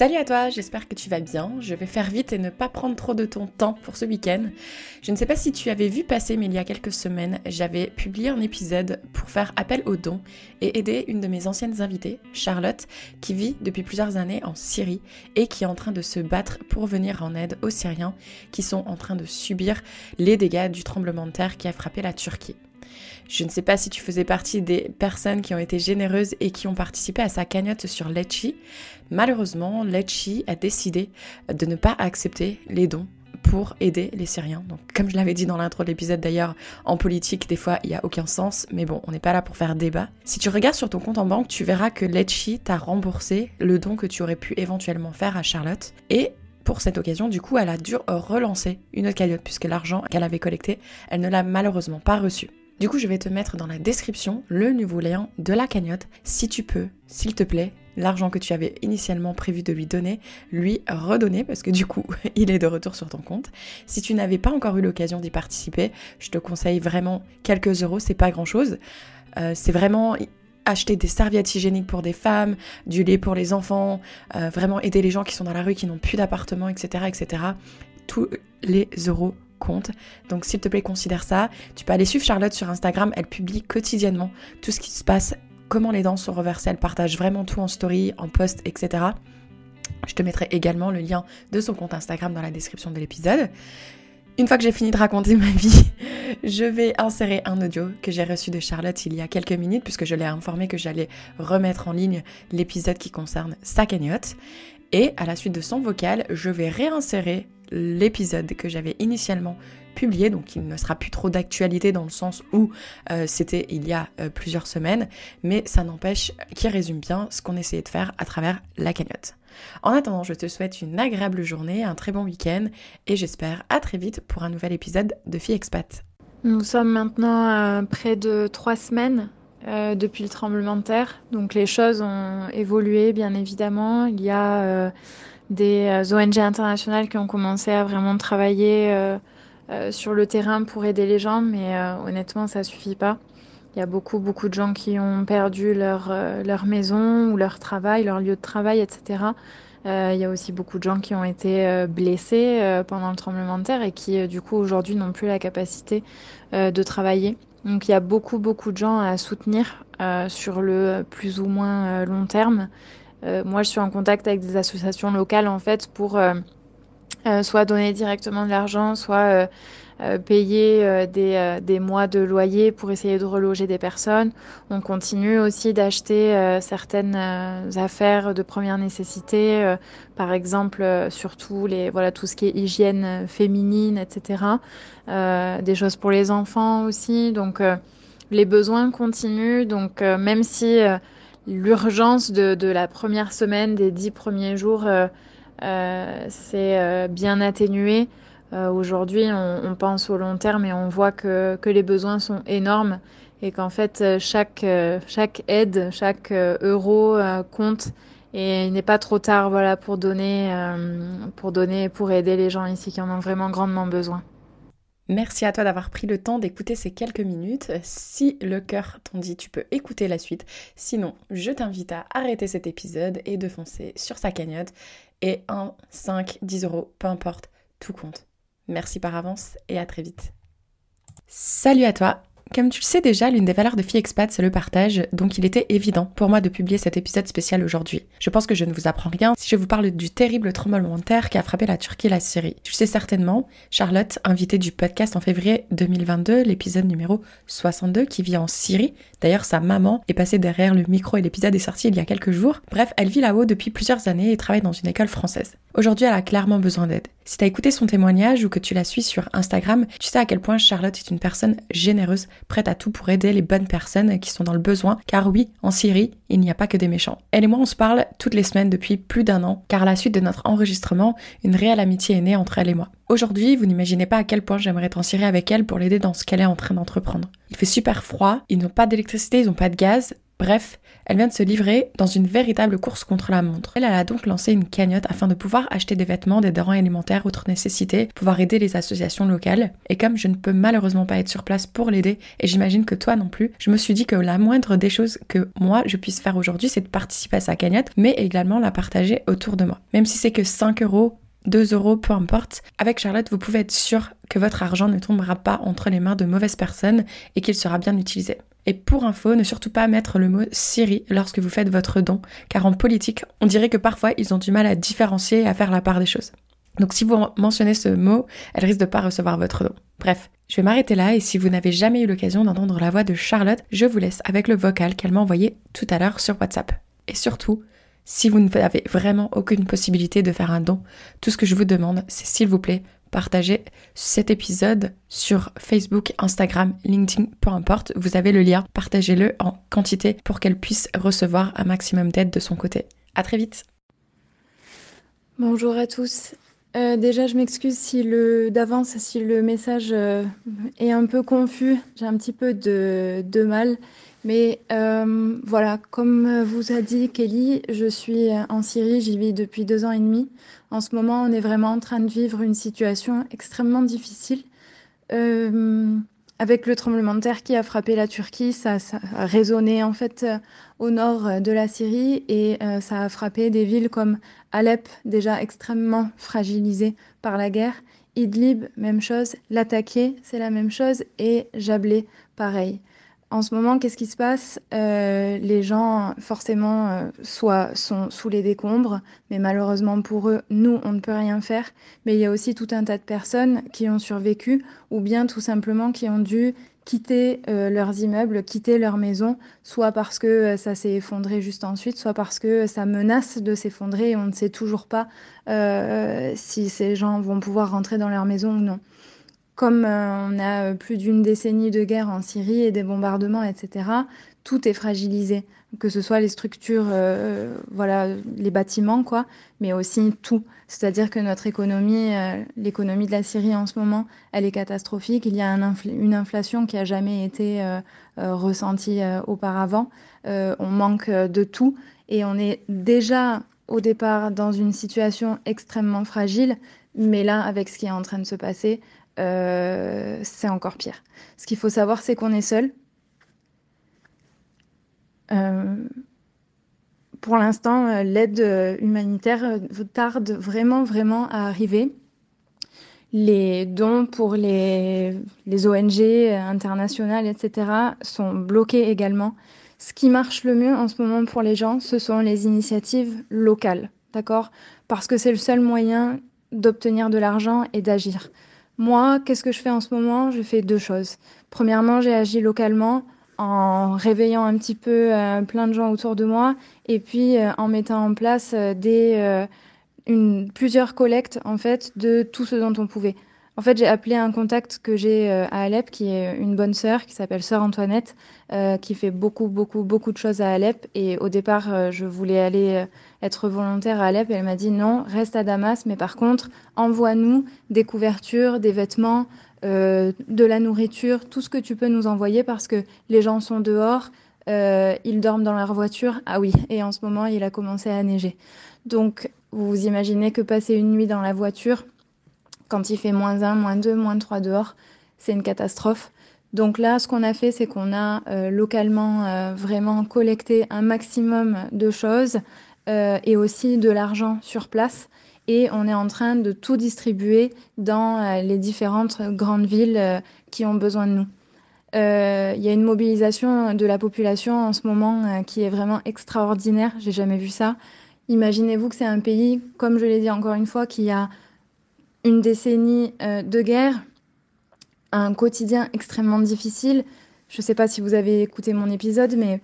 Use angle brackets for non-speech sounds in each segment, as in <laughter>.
Salut à toi, j'espère que tu vas bien. Je vais faire vite et ne pas prendre trop de ton temps pour ce week-end. Je ne sais pas si tu avais vu passer, mais il y a quelques semaines, j'avais publié un épisode pour faire appel aux dons et aider une de mes anciennes invitées, Charlotte, qui vit depuis plusieurs années en Syrie et qui est en train de se battre pour venir en aide aux Syriens qui sont en train de subir les dégâts du tremblement de terre qui a frappé la Turquie. Je ne sais pas si tu faisais partie des personnes qui ont été généreuses et qui ont participé à sa cagnotte sur Letchi. Malheureusement, Letchi a décidé de ne pas accepter les dons pour aider les Syriens. Donc, comme je l'avais dit dans l'intro de l'épisode d'ailleurs, en politique, des fois, il n'y a aucun sens, mais bon, on n'est pas là pour faire débat. Si tu regardes sur ton compte en banque, tu verras que Letchi t'a remboursé le don que tu aurais pu éventuellement faire à Charlotte. Et pour cette occasion, du coup, elle a dû relancer une autre cagnotte puisque l'argent qu'elle avait collecté, elle ne l'a malheureusement pas reçu. Du coup, je vais te mettre dans la description le nouveau lien de la cagnotte. Si tu peux, s'il te plaît, l'argent que tu avais initialement prévu de lui donner, lui redonner parce que du coup, <laughs> il est de retour sur ton compte. Si tu n'avais pas encore eu l'occasion d'y participer, je te conseille vraiment quelques euros, c'est pas grand chose. Euh, c'est vraiment acheter des serviettes hygiéniques pour des femmes, du lait pour les enfants, euh, vraiment aider les gens qui sont dans la rue, qui n'ont plus d'appartement, etc., etc. Tous les euros Donc s'il te plaît, considère ça. Tu peux aller suivre Charlotte sur Instagram, elle publie quotidiennement tout ce qui se passe, comment les dents sont reversées, elle partage vraiment tout en story, en post, etc. Je te mettrai également le lien de son compte Instagram dans la description de l'épisode. Une fois que j'ai fini de raconter <laughs> ma vie, je vais insérer un audio que j'ai reçu de Charlotte il y a quelques minutes, puisque je l'ai informé que j'allais remettre en ligne l'épisode qui concerne sa cagnotte. Et à la suite de son vocal, je vais réinsérer l'épisode que j'avais initialement publié, donc il ne sera plus trop d'actualité dans le sens où euh, c'était il y a euh, plusieurs semaines, mais ça n'empêche qu'il résume bien ce qu'on essayait de faire à travers la cagnotte. En attendant, je te souhaite une agréable journée, un très bon week-end, et j'espère à très vite pour un nouvel épisode de Fille Expat. Nous sommes maintenant à près de trois semaines euh, depuis le tremblement de terre. Donc les choses ont évolué bien évidemment. Il y a euh, des euh, ONG internationales qui ont commencé à vraiment travailler sur le terrain pour aider les gens, mais honnêtement ça suffit pas. Il y a beaucoup beaucoup de gens qui ont perdu leur, leur maison ou leur travail, leur lieu de travail, etc. il y a aussi beaucoup de gens qui ont été blessés pendant le tremblement de terre et qui du coup aujourd'hui n'ont plus la capacité de travailler. Donc il y a beaucoup beaucoup de gens à soutenir euh, sur le plus ou moins euh, long terme. Euh, moi je suis en contact avec des associations locales en fait pour soit donner directement de l'argent, soit euh, payer euh, des, euh, des, mois de loyer pour essayer de reloger des personnes. On continue aussi d'acheter certaines affaires de première nécessité, par exemple surtout les voilà tout ce qui est hygiène féminine, etc. des choses pour les enfants aussi. Donc les besoins continuent. Donc même si l'urgence de, de, la première semaine, des dix premiers jours, c'est bien atténué. Euh, aujourd'hui, on, pense au long terme et on voit que, que les besoins sont énormes et qu'en fait, euh, chaque, euh, chaque aide, chaque euro compte et il n'est pas trop tard voilà, pour, donner, pour donner, pour aider les gens ici qui en ont vraiment grandement besoin. Merci à toi d'avoir pris le temps d'écouter ces quelques minutes. Si le cœur t'en dit, tu peux écouter la suite. Sinon, je t'invite à arrêter cet épisode et de foncer sur sa cagnotte. Et 1, 5, 10 euros, peu importe, tout compte. Merci par avance et à très vite. Salut à toi comme tu le sais déjà, l'une des valeurs de Fille Expat, c'est le partage, donc il était évident pour moi de publier cet épisode spécial aujourd'hui. Je pense que je ne vous apprends rien si je vous parle du terrible tremblement de terre qui a frappé la Turquie et la Syrie. Tu le sais certainement, Charlotte, invitée du podcast en février 2022, l'épisode numéro 62, qui vit en Syrie. D'ailleurs, sa maman est passée derrière le micro et l'épisode est sorti il y a quelques jours. Bref, elle vit là-haut depuis plusieurs années et travaille dans une école française. Aujourd'hui, elle a clairement besoin d'aide. Si tu as écouté son témoignage ou que tu la suis sur Instagram, tu sais à quel point Charlotte est une personne généreuse, prête à tout pour aider les bonnes personnes qui sont dans le besoin. Car oui, en Syrie, il n'y a pas que des méchants. Elle et moi, on se parle toutes les semaines depuis plus d'un an, car à la suite de notre enregistrement, une réelle amitié est née entre elle et moi. Aujourd'hui, vous n'imaginez pas à quel point j'aimerais être en Syrie avec elle pour l'aider dans ce qu'elle est en train d'entreprendre. Il fait super froid, ils n'ont pas d'électricité, ils n'ont pas de gaz, Bref, elle vient de se livrer dans une véritable course contre la montre. Elle, a donc lancé une cagnotte afin de pouvoir acheter des vêtements, des denrées alimentaires, autres nécessités, pouvoir aider les associations locales. Et comme je ne peux malheureusement pas être sur place pour l'aider, et j'imagine que toi non plus, je me suis dit que la moindre des choses que moi je puisse faire aujourd'hui, c'est de participer à sa cagnotte, mais également la partager autour de moi. Même si c'est que 5 euros 2 euros, peu importe. Avec Charlotte, vous pouvez être sûr que votre argent ne tombera pas entre les mains de mauvaises personnes et qu'il sera bien utilisé. Et pour info, ne surtout pas mettre le mot Siri lorsque vous faites votre don, car en politique, on dirait que parfois ils ont du mal à différencier et à faire la part des choses. Donc si vous mentionnez ce mot, elle risque de pas recevoir votre don. Bref, je vais m'arrêter là et si vous n'avez jamais eu l'occasion d'entendre la voix de Charlotte, je vous laisse avec le vocal qu'elle m'a envoyé tout à l'heure sur WhatsApp. Et surtout, si vous n'avez vraiment aucune possibilité de faire un don, tout ce que je vous demande, c'est s'il vous plaît, partagez cet épisode sur Facebook, Instagram, LinkedIn, peu importe. Vous avez le lien, partagez-le en quantité pour qu'elle puisse recevoir un maximum d'aide de son côté. À très vite. Bonjour à tous. Euh, déjà, je m'excuse si le d'avance si le message euh, est un peu confus. J'ai un petit peu de, mal. Mais euh, voilà, comme vous a dit Kelly, je suis en Syrie, j'y vis depuis deux ans et demi. En ce moment, on est vraiment en train de vivre une situation extrêmement difficile. Avec le tremblement de terre qui a frappé la Turquie, ça, a résonné en fait euh, au nord de la Syrie et euh, ça a frappé des villes comme Alep, déjà extrêmement fragilisée par la guerre, Idlib, même chose, Latakia, c'est la même chose, et Jablé, pareil en ce moment, qu'est-ce qui se passe? Euh, Les gens, forcément, euh, soit sont sous les décombres, mais malheureusement pour eux, nous, on ne peut rien faire. Mais il y a aussi tout un tas de personnes qui ont survécu, ou bien tout simplement qui ont dû quitter euh, leurs immeubles, quitter leur maison, soit parce que ça s'est effondré juste ensuite, soit parce que ça menace de s'effondrer et on ne sait toujours pas si ces gens vont pouvoir rentrer dans leur maison ou non comme euh, on a euh, plus d'une décennie de guerre en Syrie et des bombardements, etc., tout est fragilisé, que ce soit les structures, euh, voilà, les bâtiments, quoi, mais aussi tout. C'est-à-dire que notre économie, l'économie de la Syrie en ce moment, elle est catastrophique. Il y a une inflation qui a jamais été ressentie auparavant. on manque de tout et on est déjà au départ dans une situation extrêmement fragile, mais là, avec ce qui est en train de se passer, euh, c'est encore pire. Ce qu'il faut savoir, c'est qu'on est seul. Euh, pour l'instant, euh, l'aide humanitaire tarde vraiment, vraiment à arriver. Les dons pour les, les ONG internationales, etc., sont bloqués également. Ce qui marche le mieux en ce moment pour les gens, ce sont les initiatives locales, d'accord? Parce que c'est le seul moyen d'obtenir de l'argent et d'agir. Moi, qu'est-ce que je fais en ce moment? Je fais deux choses. Premièrement, j'ai agi localement en réveillant un petit peu euh, plein de gens autour de moi et puis euh, en mettant en place euh, des, plusieurs collectes en fait de tout ce dont on pouvait. En fait, j'ai appelé un contact que j'ai à Alep, qui est une bonne sœur, qui s'appelle Sœur Antoinette, qui fait beaucoup, beaucoup, beaucoup de choses à Alep. Et au départ, je voulais aller être volontaire à Alep. elle m'a dit non, reste à Damas, mais par contre, envoie-nous des couvertures, des vêtements, euh, de la nourriture, tout ce que tu peux nous envoyer parce que les gens sont dehors, euh, ils dorment dans leur voiture. Ah oui, et en ce moment, il a commencé à neiger. Donc, vous imaginez que passer une nuit dans la voiture, quand il fait moins 1, moins 2, moins 3 dehors, c'est une catastrophe. Donc là, ce qu'on a fait, c'est qu'on a euh, localement vraiment collecté un maximum de choses. Euh, et aussi de l'argent sur place. Et on est en train de tout distribuer dans euh, les différentes grandes villes euh, qui ont besoin de nous. Il y a une mobilisation de la population en ce moment qui est vraiment extraordinaire. J'ai jamais vu ça. Imaginez-vous que c'est un pays, comme je l'ai dit encore une fois, qui a une décennie de guerre, un quotidien extrêmement difficile. Je ne sais pas si vous avez écouté mon épisode, mais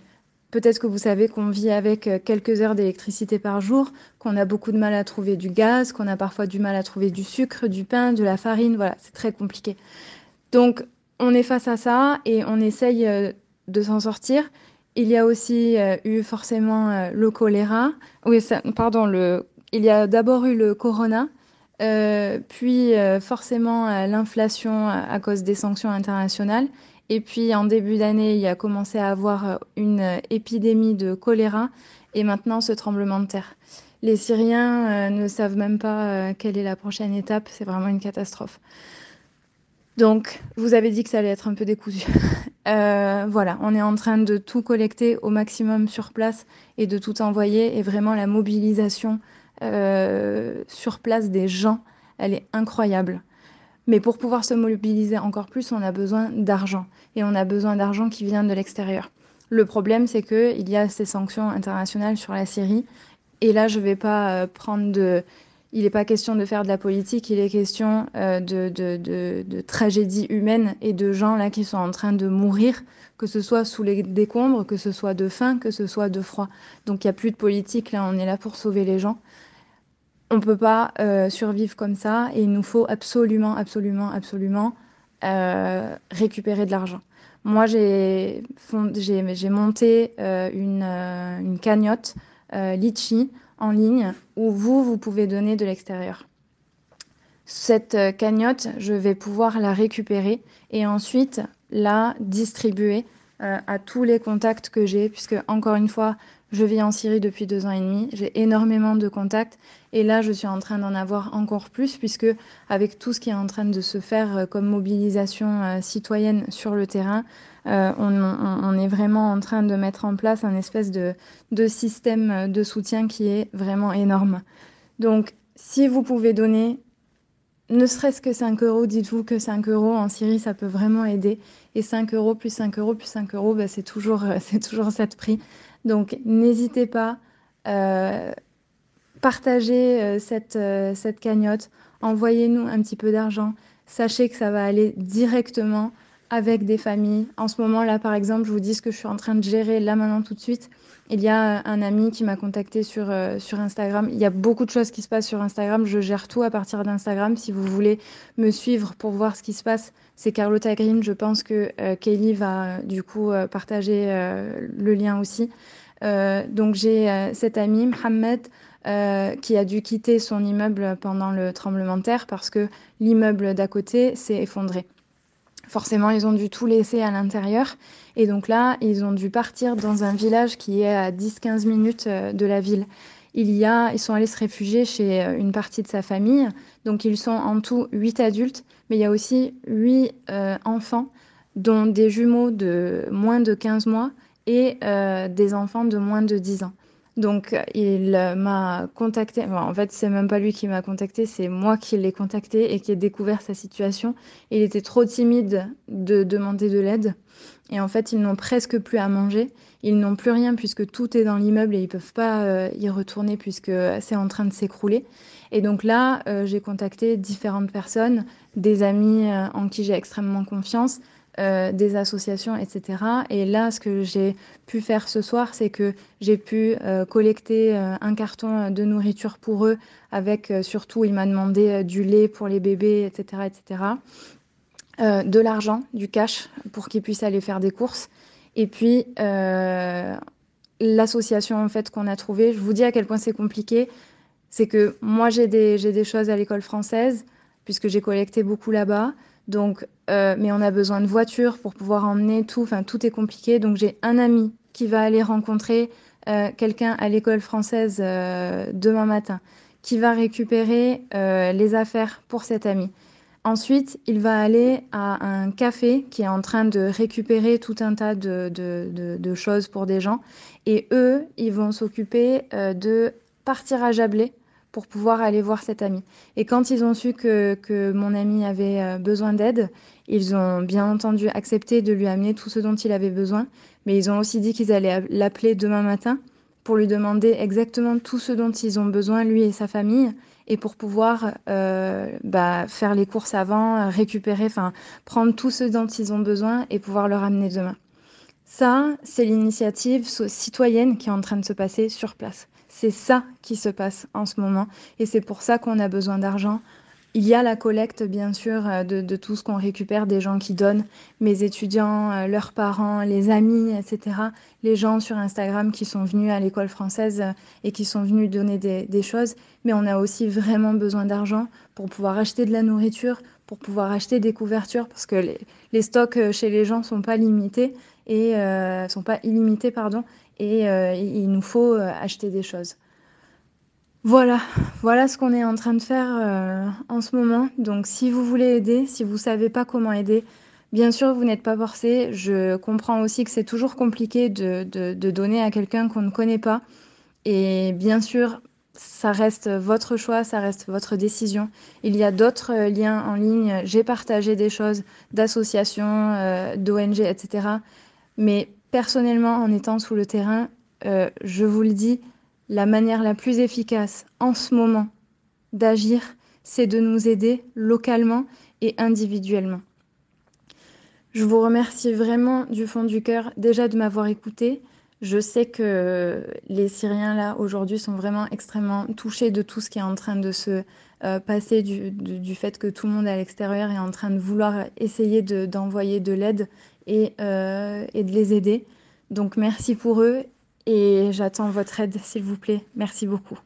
Peut-être que vous savez qu'on vit avec euh, quelques heures d'électricité par jour, qu'on a beaucoup de mal à trouver du gaz, qu'on a parfois du mal à trouver du sucre, du pain, de la farine. Voilà, c'est très compliqué. Donc, on est face à ça et on essaye euh, de s'en sortir. Il y a aussi euh, eu forcément le choléra. Oui, pardon, il y a d'abord eu le corona, puis forcément l'inflation à cause des sanctions internationales. Et puis en début d'année, il y a commencé à avoir une épidémie de choléra et maintenant ce tremblement de terre. Les Syriens ne savent même pas quelle est la prochaine étape, c'est vraiment une catastrophe. Donc, vous avez dit que ça allait être un peu décousu. <laughs> Euh, voilà, on est en train de tout collecter au maximum sur place et de tout envoyer. Et vraiment, la mobilisation euh, sur place des gens, elle est incroyable. Mais pour pouvoir se mobiliser encore plus, on a besoin d'argent. Et on a besoin d'argent qui vient de l'extérieur. Le problème, c'est qu'il y a ces sanctions internationales sur la Syrie. Et là, je ne vais pas euh, prendre de il n'est pas question de faire de la politique, il est question euh, de, de, tragédies humaines et de gens là qui sont en train de mourir, que ce soit sous les décombres, que ce soit de faim, que ce soit de froid. Donc il n'y a plus de politique, là on est là pour sauver les gens. On ne peut pas euh, survivre comme ça et il nous faut absolument, absolument, absolument euh, récupérer de l'argent. Moi j'ai monté une, une, cagnotte Litchi en ligne où vous, vous pouvez donner de l'extérieur. Cette euh, cagnotte, je vais pouvoir la récupérer et ensuite la distribuer euh, à tous les contacts que j'ai, puisque encore une fois, je vis en Syrie depuis deux ans et demi, j'ai énormément de contacts et là, je suis en train d'en avoir encore plus, puisque avec tout ce qui est en train de se faire euh, comme mobilisation citoyenne sur le terrain, euh, on, est vraiment en train de mettre en place un espèce de, système de soutien qui est vraiment énorme. Donc, si vous pouvez donner ne serait-ce que 5 euros, dites-vous que 5 euros en Syrie, ça peut vraiment aider. Et 5 euros plus 5 euros plus 5 euros, bah, c'est toujours, <laughs> c'est toujours cette prix. Donc n'hésitez pas, euh, partagez euh, cette, cette cagnotte, envoyez-nous un petit peu d'argent. Sachez que ça va aller directement avec des familles. En ce moment-là, par exemple, je vous dis ce que je suis en train de gérer là maintenant tout de suite. Il y a un ami qui m'a contacté sur, euh, sur Instagram. Il y a beaucoup de choses qui se passent sur Instagram. Je gère tout à partir d'Instagram. Si vous voulez me suivre pour voir ce qui se passe, c'est Carlotta Green. Je pense que euh, Kelly va du coup euh, partager le lien aussi. donc j'ai cet ami, Mohamed, qui a dû quitter son immeuble pendant le tremblement de terre parce que l'immeuble d'à côté s'est effondré. Forcément, ils ont dû tout laisser à l'intérieur. Et donc là, ils ont dû partir dans un village qui est à 10-15 minutes euh, de la ville. Il y a, ils sont allés se réfugier chez euh, une partie de sa famille. Donc ils sont en tout 8 adultes, mais il y a aussi 8 euh, enfants, dont des jumeaux de moins de 15 mois et des enfants de moins de 10 ans. Donc, il m'a contacté. en fait, c'est même pas lui qui m'a contacté, c'est moi qui l'ai contacté et qui ai découvert sa situation. Il était trop timide de demander de l'aide. Et en fait, ils n'ont presque plus à manger. Ils n'ont plus rien puisque tout est dans l'immeuble et ils peuvent pas euh, y retourner puisque c'est en train de s'écrouler. Et donc là, euh, j'ai contacté différentes personnes, des amis euh, en qui j'ai extrêmement confiance, euh, des associations, etc. Et là, ce que j'ai pu faire ce soir, c'est que j'ai pu euh, collecter euh, un carton de nourriture pour eux, avec surtout, il m'a demandé du lait pour les bébés, etc., etc. de l'argent, du cash, pour qu'ils puissent aller faire des courses. Et puis, l'association en fait qu'on a trouvée, je vous dis à quel point c'est compliqué, c'est que moi j'ai des, des choses à l'école française, puisque j'ai collecté beaucoup là-bas. Donc, euh, mais on a besoin de voitures pour pouvoir emmener tout. Enfin, tout est compliqué. Donc, j'ai un ami qui va aller rencontrer euh, quelqu'un à l'école française euh, demain matin, qui va récupérer les affaires pour cet ami. Ensuite, il va aller à un café qui est en train de récupérer tout un tas de, de choses pour des gens. Et eux, ils vont s'occuper de partir à Jablé pour pouvoir aller voir cet ami. Et quand ils ont su que, que mon ami avait euh, besoin d'aide, ils ont bien entendu accepté de lui amener tout ce dont il avait besoin, mais ils ont aussi dit qu'ils allaient l'appeler demain matin pour lui demander exactement tout ce dont ils ont besoin, lui et sa famille, et pour pouvoir euh, bah, faire les courses avant, récupérer, enfin prendre tout ce dont ils ont besoin et pouvoir le ramener demain. Ça, c'est l'initiative citoyenne qui est en train de se passer sur place. C'est ça qui se passe en ce moment et c'est pour ça qu'on a besoin d'argent Il y a la collecte, bien sûr, euh, de, tout ce qu'on récupère des gens qui donnent, mes étudiants, euh, leurs parents, les amis, etc. Les gens sur Instagram qui sont venus à l'école française euh, et qui sont venus donner des, choses. Mais on a aussi vraiment besoin d'argent pour pouvoir acheter de la nourriture, pour pouvoir acheter des couvertures, parce que les, stocks chez les gens sont pas limités et sont pas illimités, pardon. Et il nous faut acheter des choses. Voilà, voilà ce qu'on est en train de faire euh, en ce moment. Donc si vous voulez aider, si vous ne savez pas comment aider, bien sûr, vous n'êtes pas forcé. Je comprends aussi que c'est toujours compliqué de, de donner à quelqu'un qu'on ne connaît pas. Et bien sûr, ça reste votre choix, ça reste votre décision. Il y a d'autres liens en ligne. J'ai partagé des choses d'associations, euh, d'ONG, etc. Mais personnellement, en étant sous le terrain, euh, je vous le dis, la manière la plus efficace en ce moment d'agir, c'est de nous aider localement et individuellement. Je vous remercie vraiment du fond du cœur déjà de m'avoir écouté. Je sais que les Syriens là aujourd'hui sont vraiment extrêmement touchés de tout ce qui est en train de se euh, passer du, fait que tout le monde à l'extérieur est en train de vouloir essayer d'envoyer de, l'aide et, euh, et de les aider. Donc merci pour eux et j'attends votre aide, s'il vous plaît. Merci beaucoup.